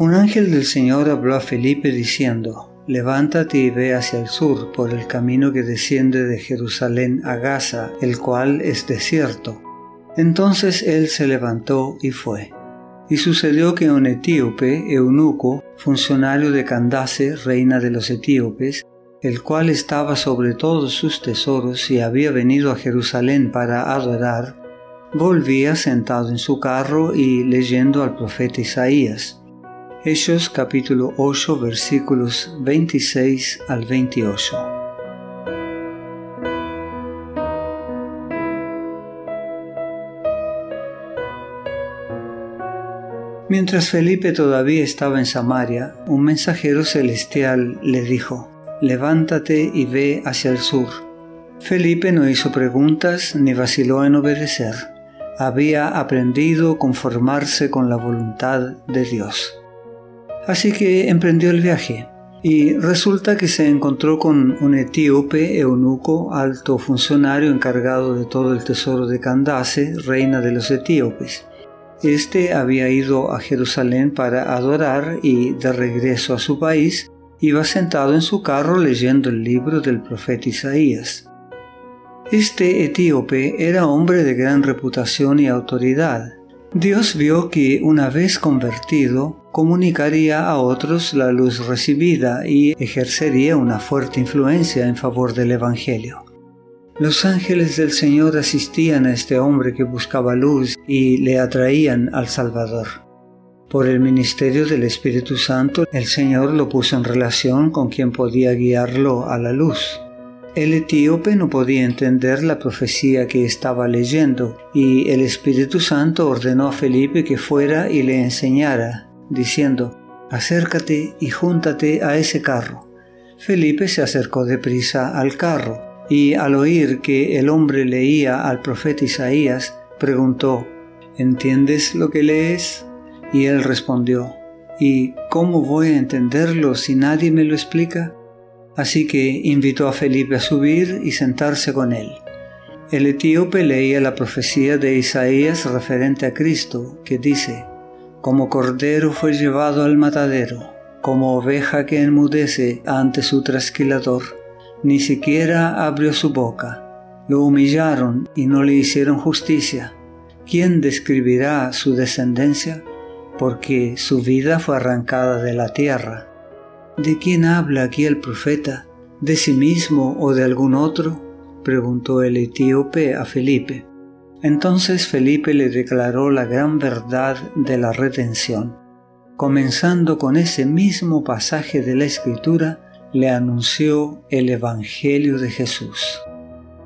Un ángel del Señor habló a Felipe diciendo, Levántate y ve hacia el sur por el camino que desciende de Jerusalén a Gaza, el cual es desierto. Entonces él se levantó y fue. Y sucedió que un etíope, eunuco, funcionario de Candace, reina de los etíopes, el cual estaba sobre todos sus tesoros y había venido a Jerusalén para adorar, volvía sentado en su carro y leyendo al profeta Isaías. Hechos capítulo 8 versículos 26 al 28. Mientras Felipe todavía estaba en Samaria, un mensajero celestial le dijo, Levántate y ve hacia el sur. Felipe no hizo preguntas ni vaciló en obedecer. Había aprendido conformarse con la voluntad de Dios. Así que emprendió el viaje y resulta que se encontró con un etíope eunuco, alto funcionario encargado de todo el tesoro de Candace, reina de los etíopes. Este había ido a Jerusalén para adorar y de regreso a su país iba sentado en su carro leyendo el libro del profeta Isaías. Este etíope era hombre de gran reputación y autoridad. Dios vio que una vez convertido, comunicaría a otros la luz recibida y ejercería una fuerte influencia en favor del Evangelio. Los ángeles del Señor asistían a este hombre que buscaba luz y le atraían al Salvador. Por el ministerio del Espíritu Santo, el Señor lo puso en relación con quien podía guiarlo a la luz. El etíope no podía entender la profecía que estaba leyendo y el Espíritu Santo ordenó a Felipe que fuera y le enseñara diciendo, acércate y júntate a ese carro. Felipe se acercó deprisa al carro, y al oír que el hombre leía al profeta Isaías, preguntó, ¿Entiendes lo que lees? Y él respondió, ¿Y cómo voy a entenderlo si nadie me lo explica? Así que invitó a Felipe a subir y sentarse con él. El etíope leía la profecía de Isaías referente a Cristo, que dice, como cordero fue llevado al matadero, como oveja que enmudece ante su trasquilador. Ni siquiera abrió su boca. Lo humillaron y no le hicieron justicia. ¿Quién describirá su descendencia? Porque su vida fue arrancada de la tierra. ¿De quién habla aquí el profeta? ¿De sí mismo o de algún otro? preguntó el etíope a Felipe. Entonces Felipe le declaró la gran verdad de la redención. Comenzando con ese mismo pasaje de la Escritura, le anunció el Evangelio de Jesús.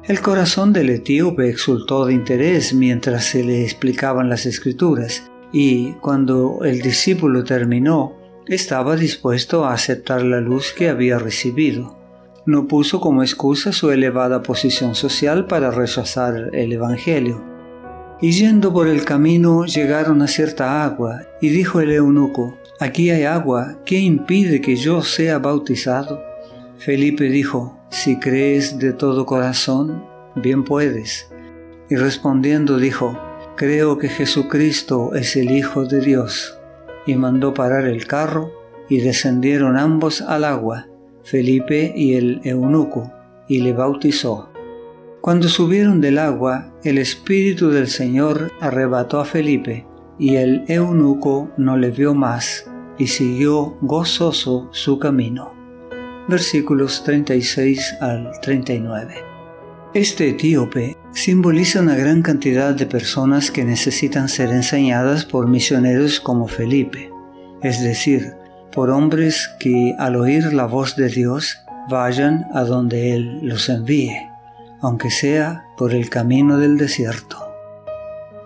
El corazón del etíope exultó de interés mientras se le explicaban las escrituras, y cuando el discípulo terminó, estaba dispuesto a aceptar la luz que había recibido. No puso como excusa su elevada posición social para rechazar el Evangelio. Y yendo por el camino llegaron a cierta agua, y dijo el eunuco, Aquí hay agua, ¿qué impide que yo sea bautizado? Felipe dijo, Si crees de todo corazón, bien puedes. Y respondiendo dijo, Creo que Jesucristo es el Hijo de Dios. Y mandó parar el carro, y descendieron ambos al agua Felipe y el eunuco, y le bautizó. Cuando subieron del agua, el Espíritu del Señor arrebató a Felipe, y el eunuco no le vio más, y siguió gozoso su camino. Versículos 36 al 39. Este etíope simboliza una gran cantidad de personas que necesitan ser enseñadas por misioneros como Felipe, es decir, por hombres que al oír la voz de Dios vayan a donde Él los envíe, aunque sea por el camino del desierto.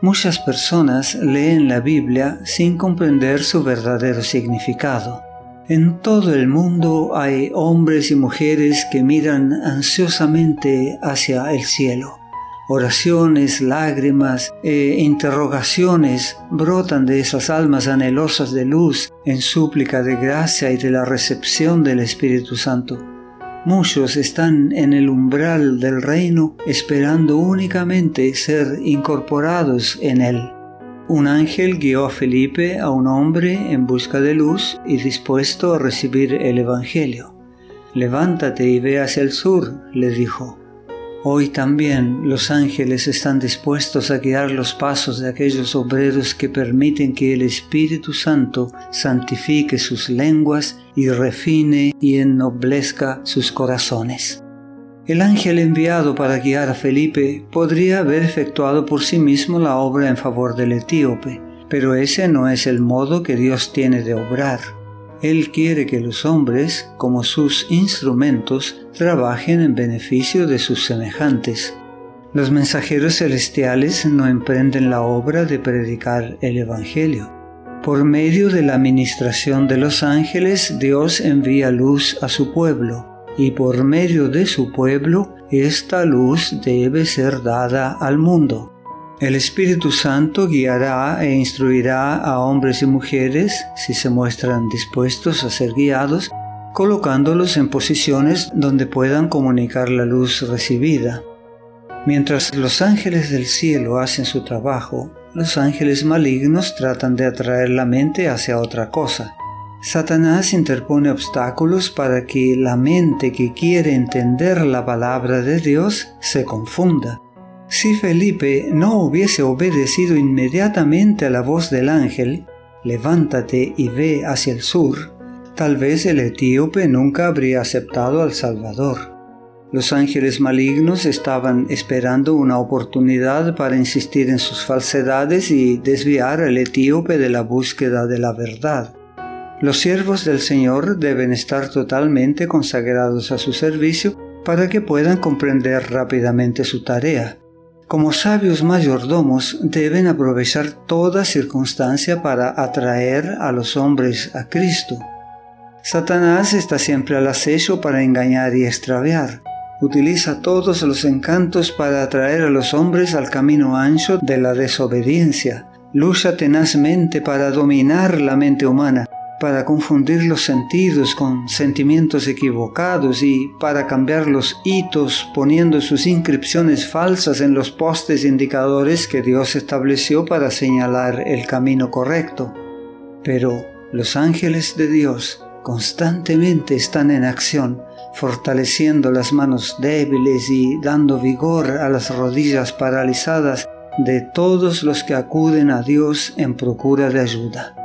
Muchas personas leen la Biblia sin comprender su verdadero significado. En todo el mundo hay hombres y mujeres que miran ansiosamente hacia el cielo oraciones, lágrimas e interrogaciones brotan de esas almas anhelosas de luz en súplica de gracia y de la recepción del Espíritu Santo. Muchos están en el umbral del reino esperando únicamente ser incorporados en él. un ángel guió a Felipe a un hombre en busca de luz y dispuesto a recibir el Evangelio. Levántate y ve hacia el sur, le dijo. Hoy también los ángeles están dispuestos a guiar los pasos de aquellos obreros que permiten que el Espíritu Santo santifique sus lenguas y refine y ennoblezca sus corazones. El ángel enviado para guiar a Felipe podría haber efectuado por sí mismo la obra en favor del etíope, pero ese no es el modo que Dios tiene de obrar. Él quiere que los hombres, como sus instrumentos, trabajen en beneficio de sus semejantes. Los mensajeros celestiales no emprenden la obra de predicar el Evangelio. Por medio de la administración de los ángeles, Dios envía luz a su pueblo y por medio de su pueblo esta luz debe ser dada al mundo. El Espíritu Santo guiará e instruirá a hombres y mujeres si se muestran dispuestos a ser guiados, colocándolos en posiciones donde puedan comunicar la luz recibida. Mientras los ángeles del cielo hacen su trabajo, los ángeles malignos tratan de atraer la mente hacia otra cosa. Satanás interpone obstáculos para que la mente que quiere entender la palabra de Dios se confunda. Si Felipe no hubiese obedecido inmediatamente a la voz del ángel, levántate y ve hacia el sur, tal vez el etíope nunca habría aceptado al Salvador. Los ángeles malignos estaban esperando una oportunidad para insistir en sus falsedades y desviar al etíope de la búsqueda de la verdad. Los siervos del Señor deben estar totalmente consagrados a su servicio para que puedan comprender rápidamente su tarea. Como sabios mayordomos deben aprovechar toda circunstancia para atraer a los hombres a Cristo. Satanás está siempre al acecho para engañar y extraviar. Utiliza todos los encantos para atraer a los hombres al camino ancho de la desobediencia. Lucha tenazmente para dominar la mente humana para confundir los sentidos con sentimientos equivocados y para cambiar los hitos poniendo sus inscripciones falsas en los postes indicadores que Dios estableció para señalar el camino correcto. Pero los ángeles de Dios constantemente están en acción, fortaleciendo las manos débiles y dando vigor a las rodillas paralizadas de todos los que acuden a Dios en procura de ayuda.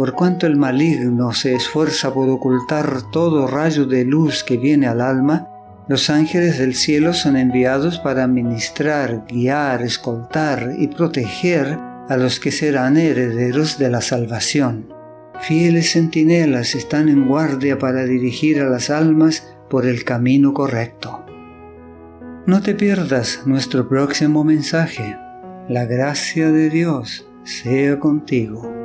Por cuanto el maligno se esfuerza por ocultar todo rayo de luz que viene al alma, los ángeles del cielo son enviados para ministrar, guiar, escoltar y proteger a los que serán herederos de la salvación. Fieles centinelas están en guardia para dirigir a las almas por el camino correcto. No te pierdas nuestro próximo mensaje. La gracia de Dios sea contigo.